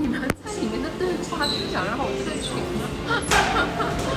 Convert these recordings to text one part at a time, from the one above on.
你们在里面的对话，是想让我退群吗？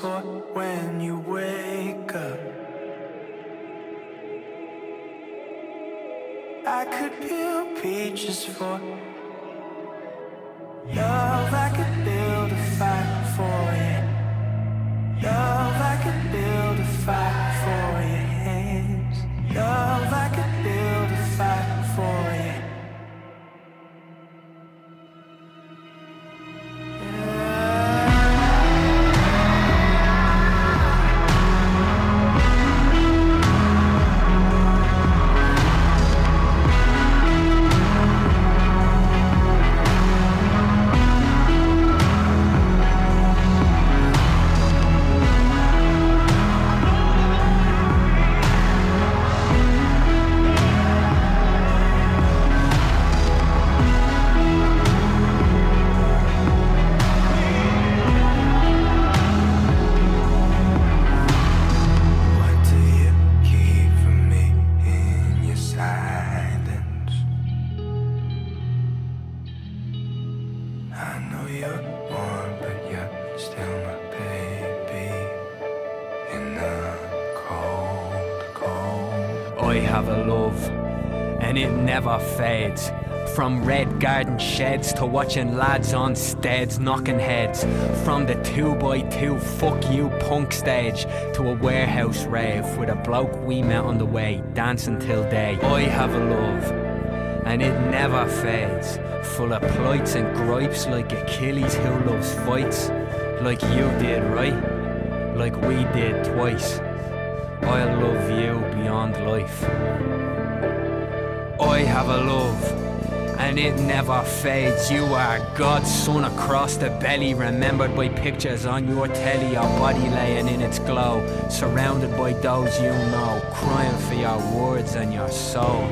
For when you wake up. I could peel peaches for love. I could build a fire for you. Love, I could build a fire From red garden sheds to watching lads on steads knocking heads. From the 2x2 fuck you punk stage to a warehouse rave with a bloke we met on the way, dancing till day. I have a love, and it never fades. Full of plights and gripes like Achilles who loves fights. Like you did, right? Like we did twice. I love you beyond life. I have a love, and it never fades. You are God's son across the belly, remembered by pictures on your telly, your body laying in its glow, surrounded by those you know, crying for your words and your soul.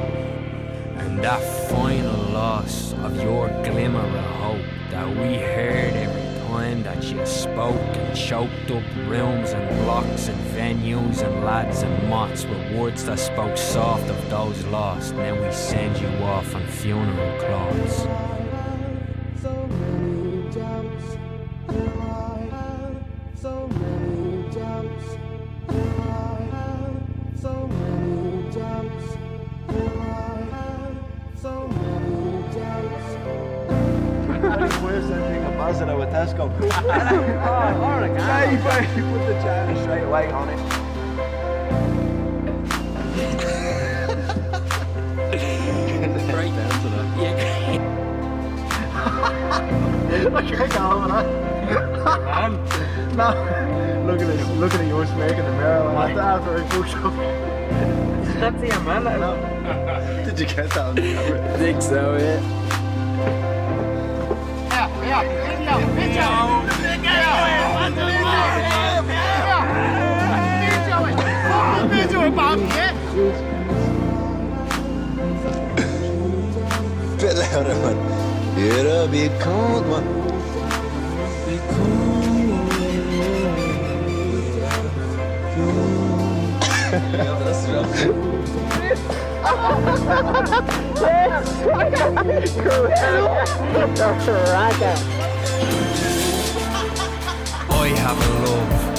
And that final loss of your glimmer of hope that we heard every that you spoke and choked up rooms and blocks and venues and lads and mots with words that spoke soft of those lost. Then we send you off on funeral clothes. You put, the China straight away on it. Great. I can't go home and No. Look at this. Look at yours making the mirror like that after I cooked up. That's the umbrella. No. Did you get that on the camera? I think so, yeah. Bit louder, man. It'll be cold, man. I have a love,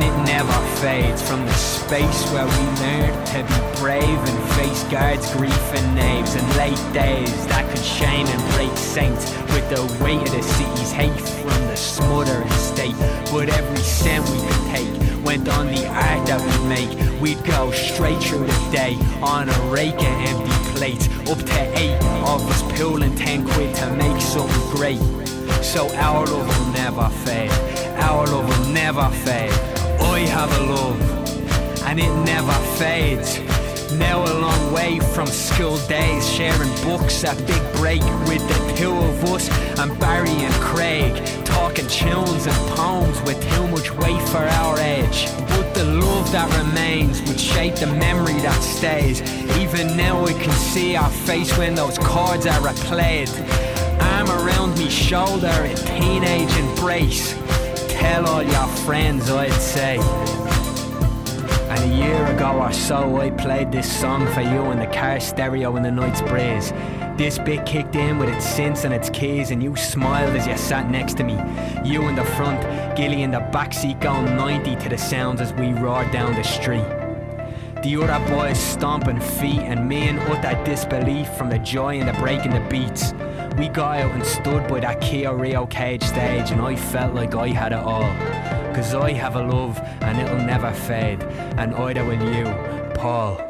and it never fades from the space where we learned to be brave and face guards, grief and knaves, and late days that could shame and break saints with the weight of the city's hate from the smothering state. But every cent we could take went on the art that we make. We'd go straight through the day on a rake of empty plates, up to eight of us pulling ten quid to make something great. So our love will never fade. Our love will never fade. I have a love, and it never fades. Now a long way from school days, sharing books at Big Break with the two of us and Barry and Craig, talking tunes and poems with too much weight for our age. But the love that remains would shape the memory that stays. Even now we can see our face when those chords are replayed. Arm around me shoulder in teenage embrace. Tell all your friends, I'd say. And a year ago or so, I played this song for you in the car stereo in the night's breeze. This bit kicked in with its synths and its keys, and you smiled as you sat next to me. You in the front, Gilly in the backseat going 90 to the sounds as we roared down the street. The other boys stomping feet, and me in utter disbelief from the joy and the breaking the beats. We got out and stood by that Kia Rio cage stage, and I felt like I had it all. Cause I have a love, and it'll never fade, and either will you, Paul.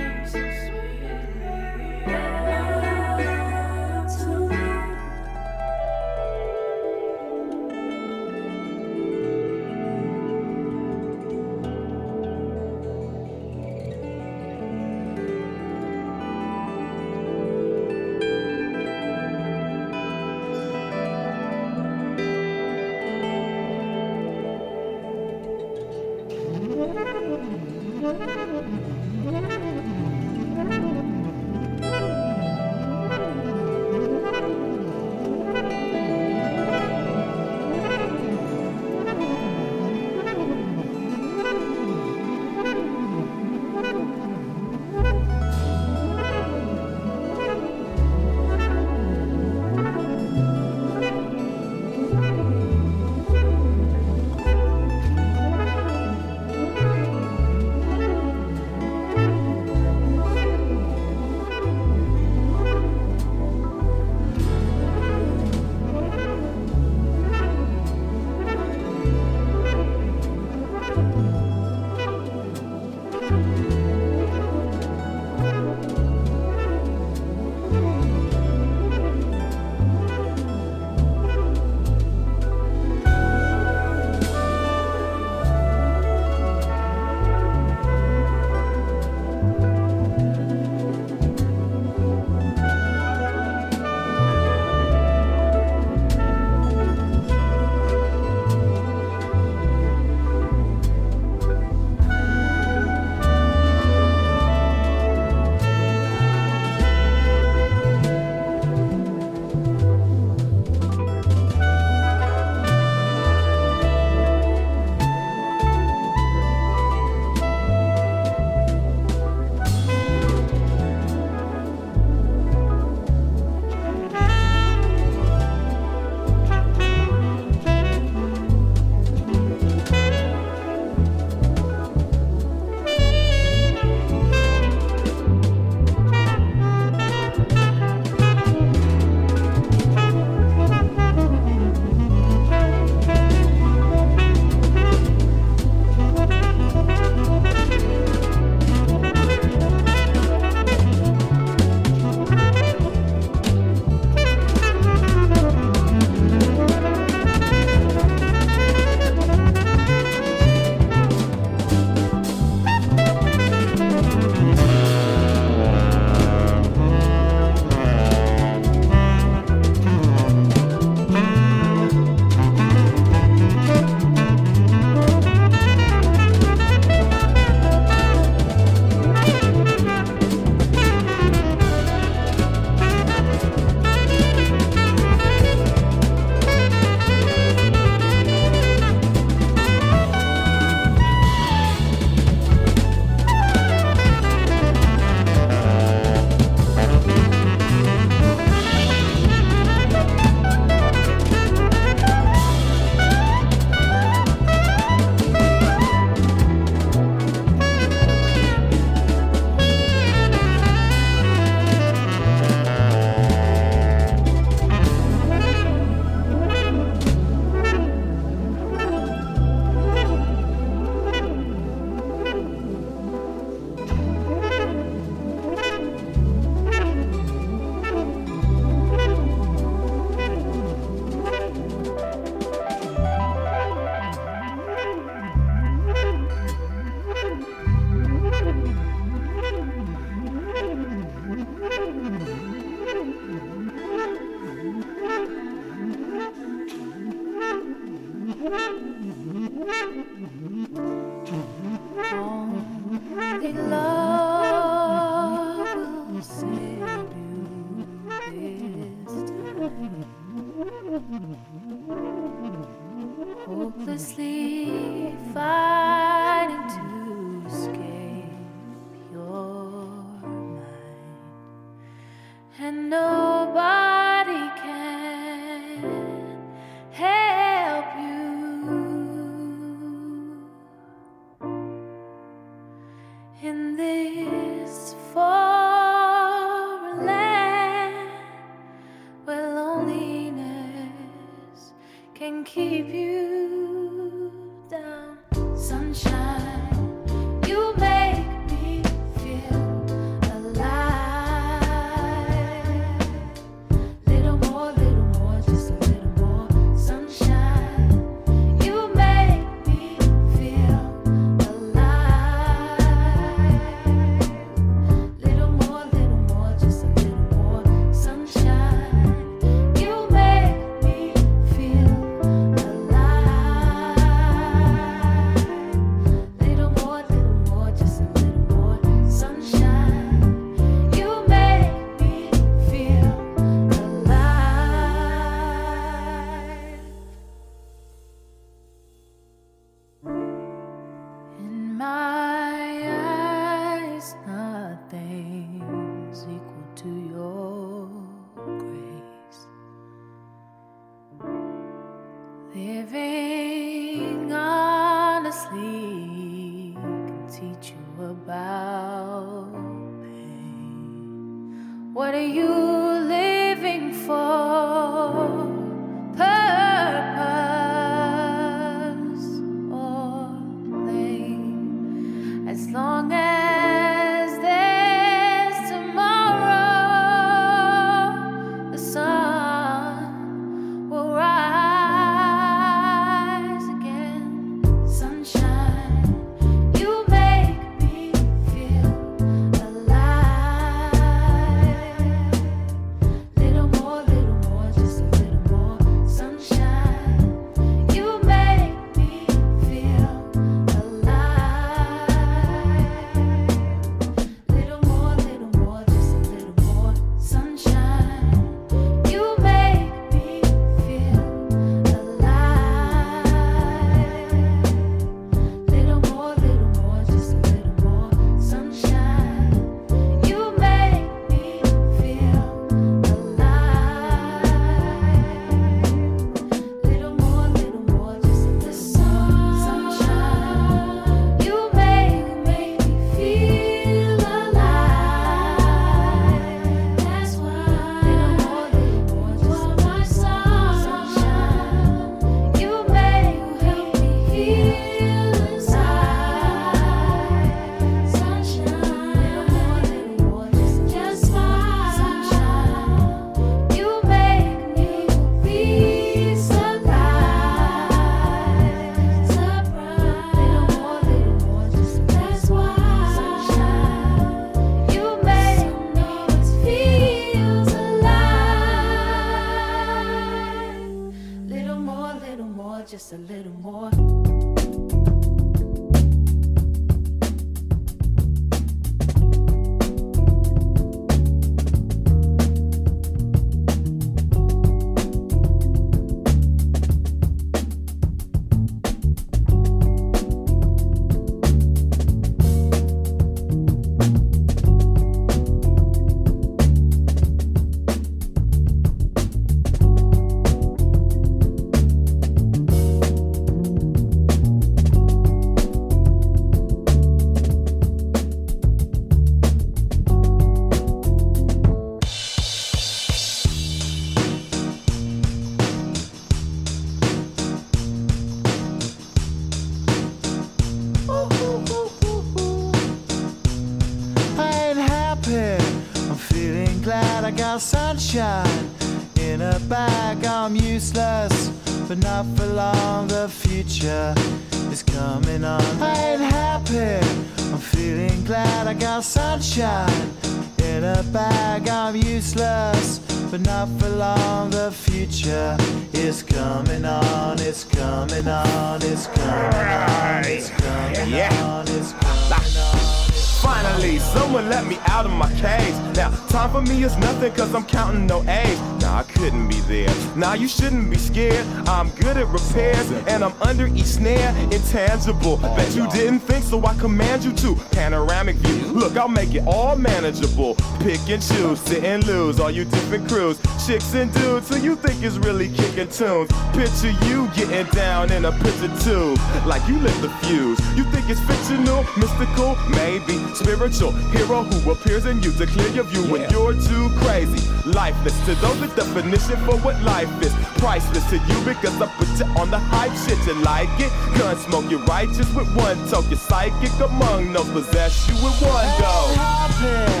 Manageable. Pick and choose, sit and lose. All you different crews, chicks and dudes who you think is really kicking tunes. Picture you getting down in a picture tube. Like you lit the fuse. You think it's fictional, mystical, maybe spiritual hero who appears in you to clear your view when you're too crazy. Lifeless to those, the definition for what life is. Priceless to you because I put you on the hype shit. You like it? Gun smoke, you're righteous with one. You're psychic among no possess you with one go.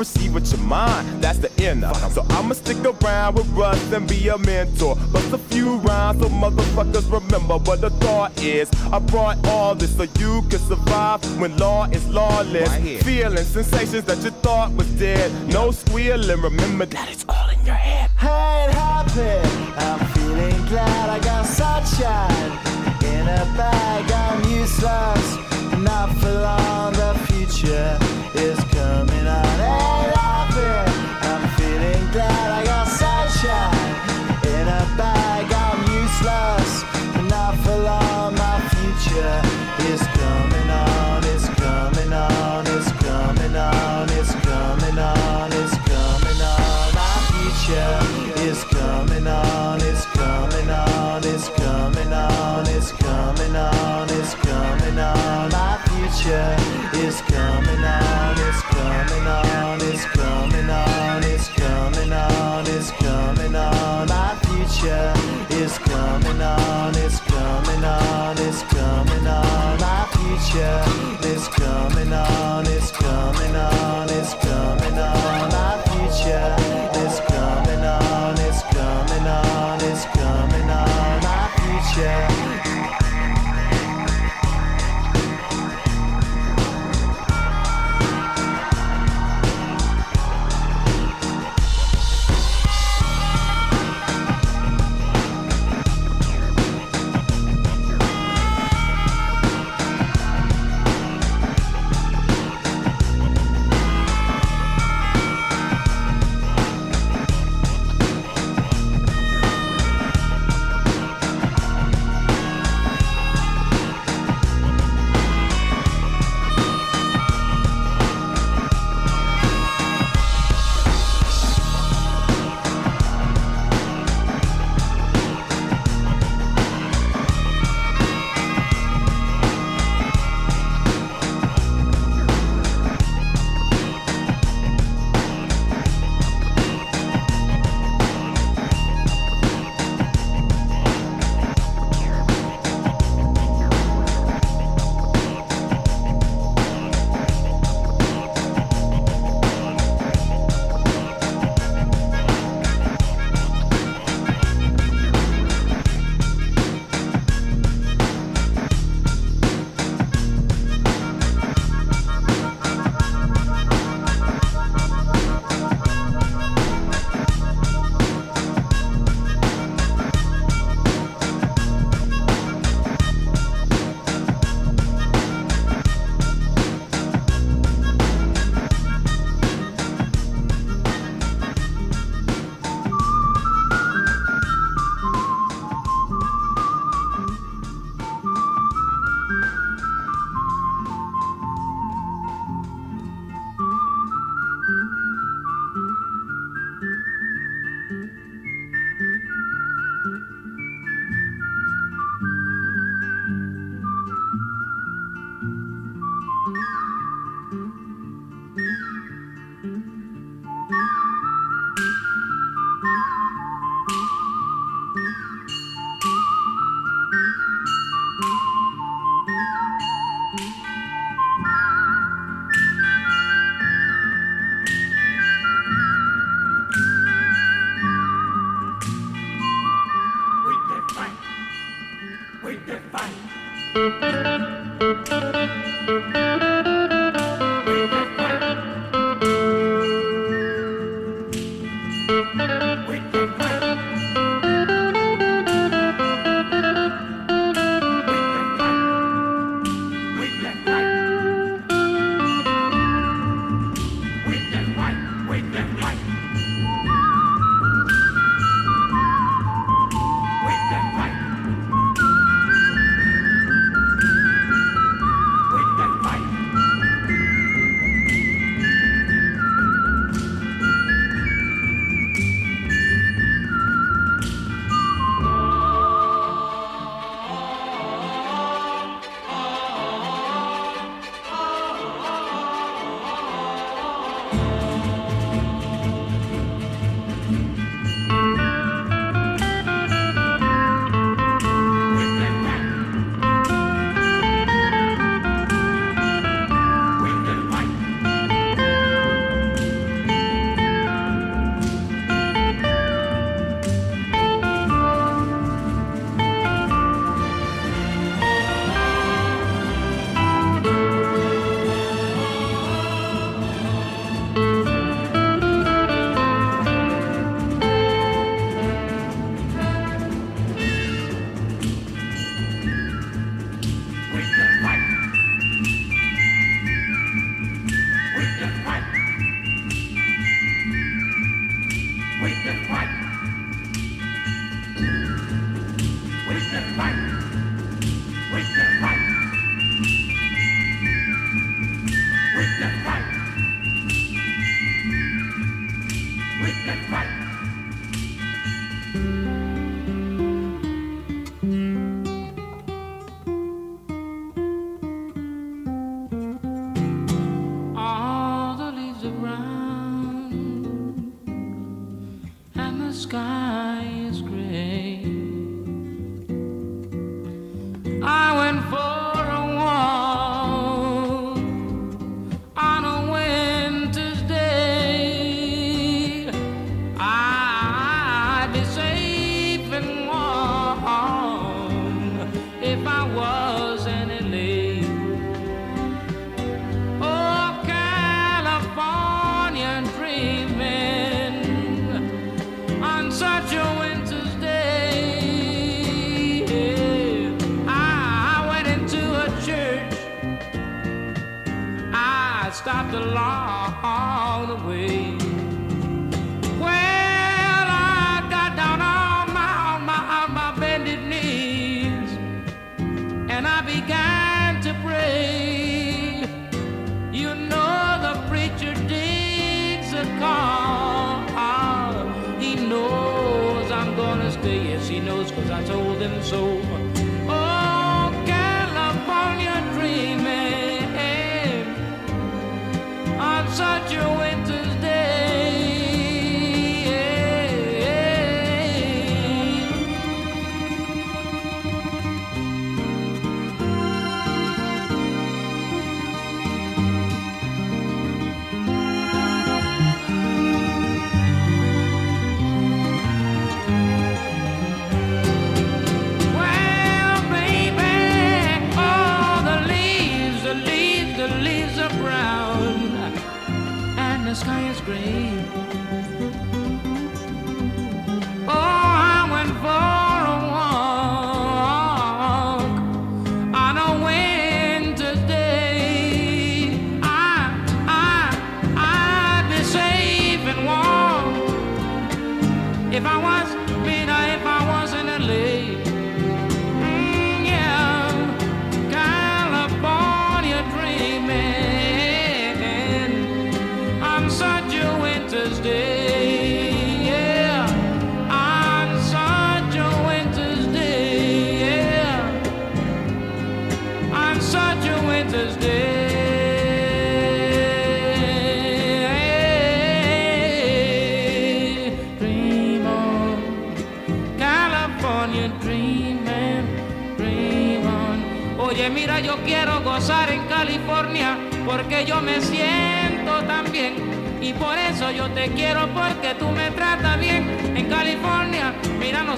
perceive with your mind. That's the inner. So I'ma stick around with Russ and be a mentor. Bust a few rhymes so motherfuckers remember what the thought is. I brought all this so you can survive when law is lawless. Feeling sensations that you thought was dead. No squealing. Remember that it's all in your head. ain't happy. I'm feeling glad I got sunshine in a bag. I'm useless, not for long. The future is coming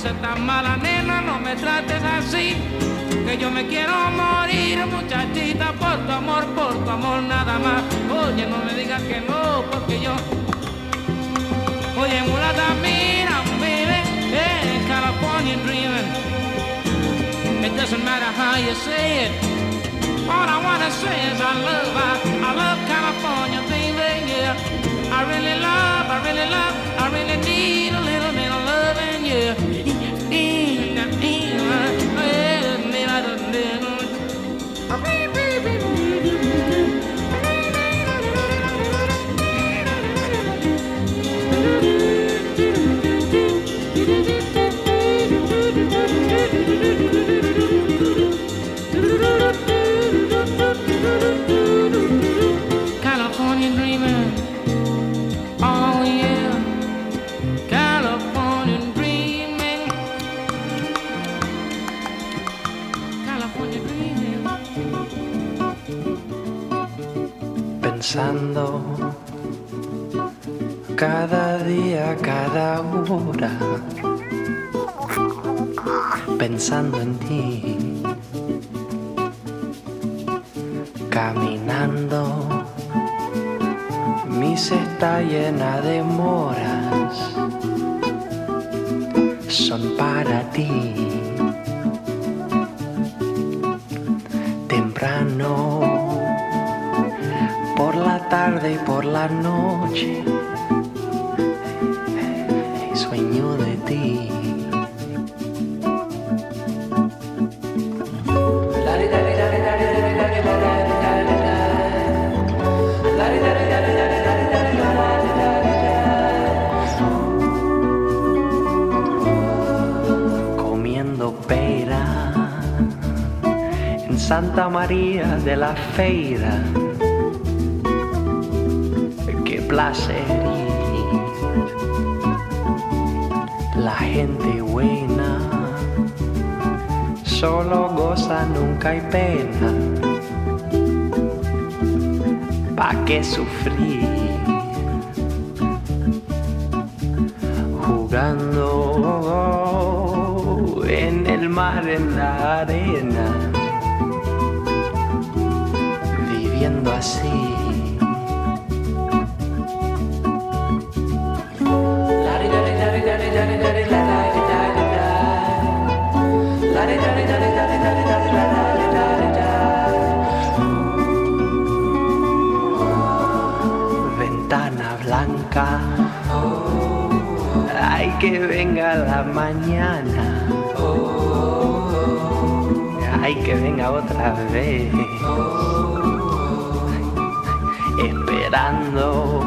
seas tan mala nena, no me trates así. Que yo me quiero morir, muchachita, por tu amor, por tu amor nada más. Oye, no me digas que no, porque yo Oye, mulata, mira, baby, hey, California dreaming. It doesn't matter how you say it. All I wanna say is I love, I, I love California, baby, yeah. I really love, I really love, I really need a little bit of loving, yeah. California pensando cada día, cada hora, pensando en ti, caminando, mi cesta llena de moras, son para ti. Tarde y por la noche. Sueño de ti. Comiendo pera en Santa María de la Feira la gente buena. Solo goza nunca hay pena. Pa qué sufrir. Jugando en el mar en la arena. Viviendo así mañana. Ay, que venga otra vez. Esperando.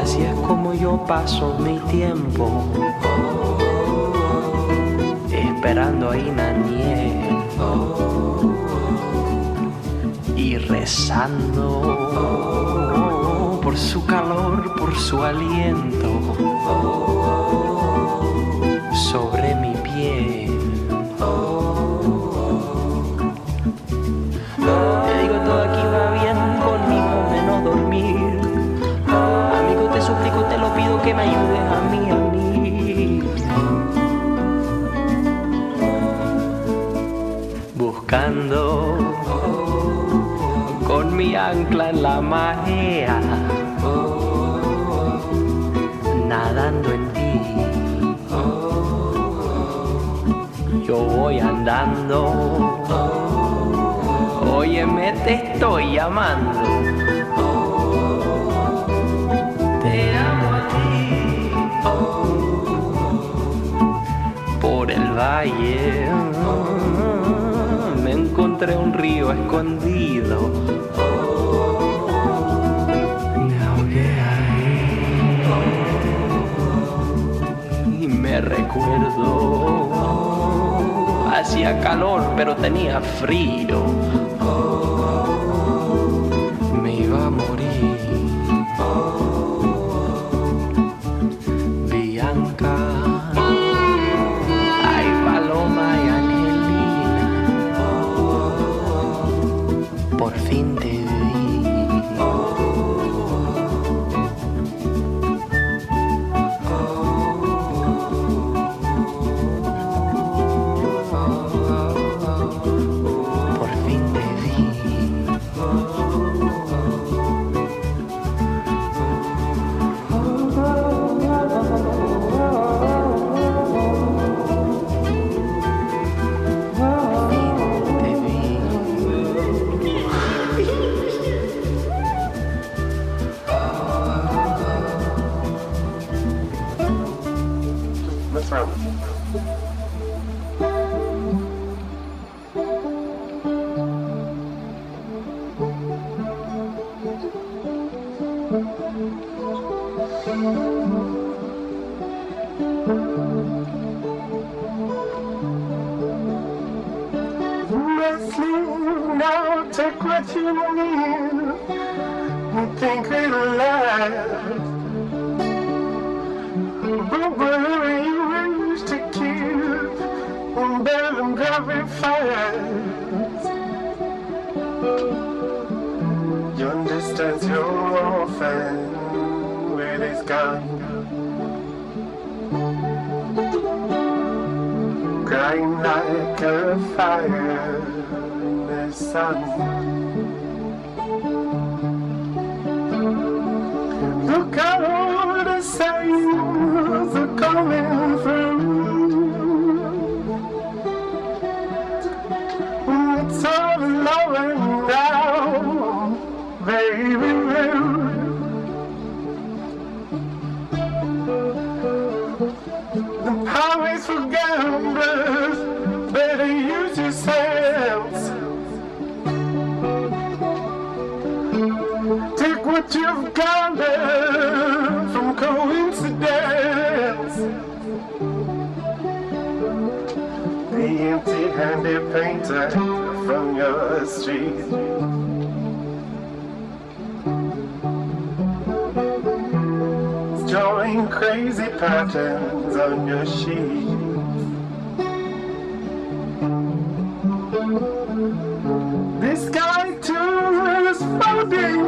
Así es como yo paso mi tiempo. Esperando a Inaniel. Y rezando por su calor, por su aliento voy andando, óyeme, te estoy llamando. Te amo a ti. Por el valle me encontré un río escondido. Me recuerdo. Hacía calor, pero tenía frío. Look at all the signs are coming through. It's all over now, baby. The power's for gamblers, better use Take what you've gathered from coincidence. The empty-handed painter from your street. Drawing crazy patterns on your sheet. This guy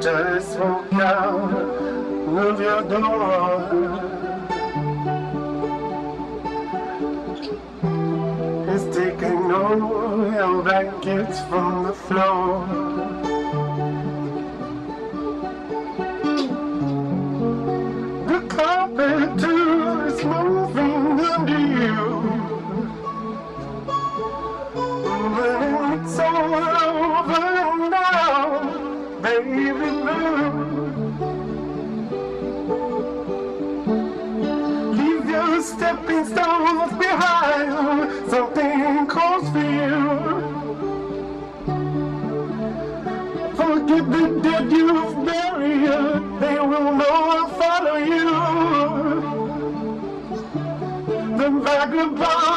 just walk out of your door. It's taking all your blankets from the floor. The carpet too is moving stepping stones behind. Something calls for you. Forget the dead you've buried. They will know and follow you. The vagabond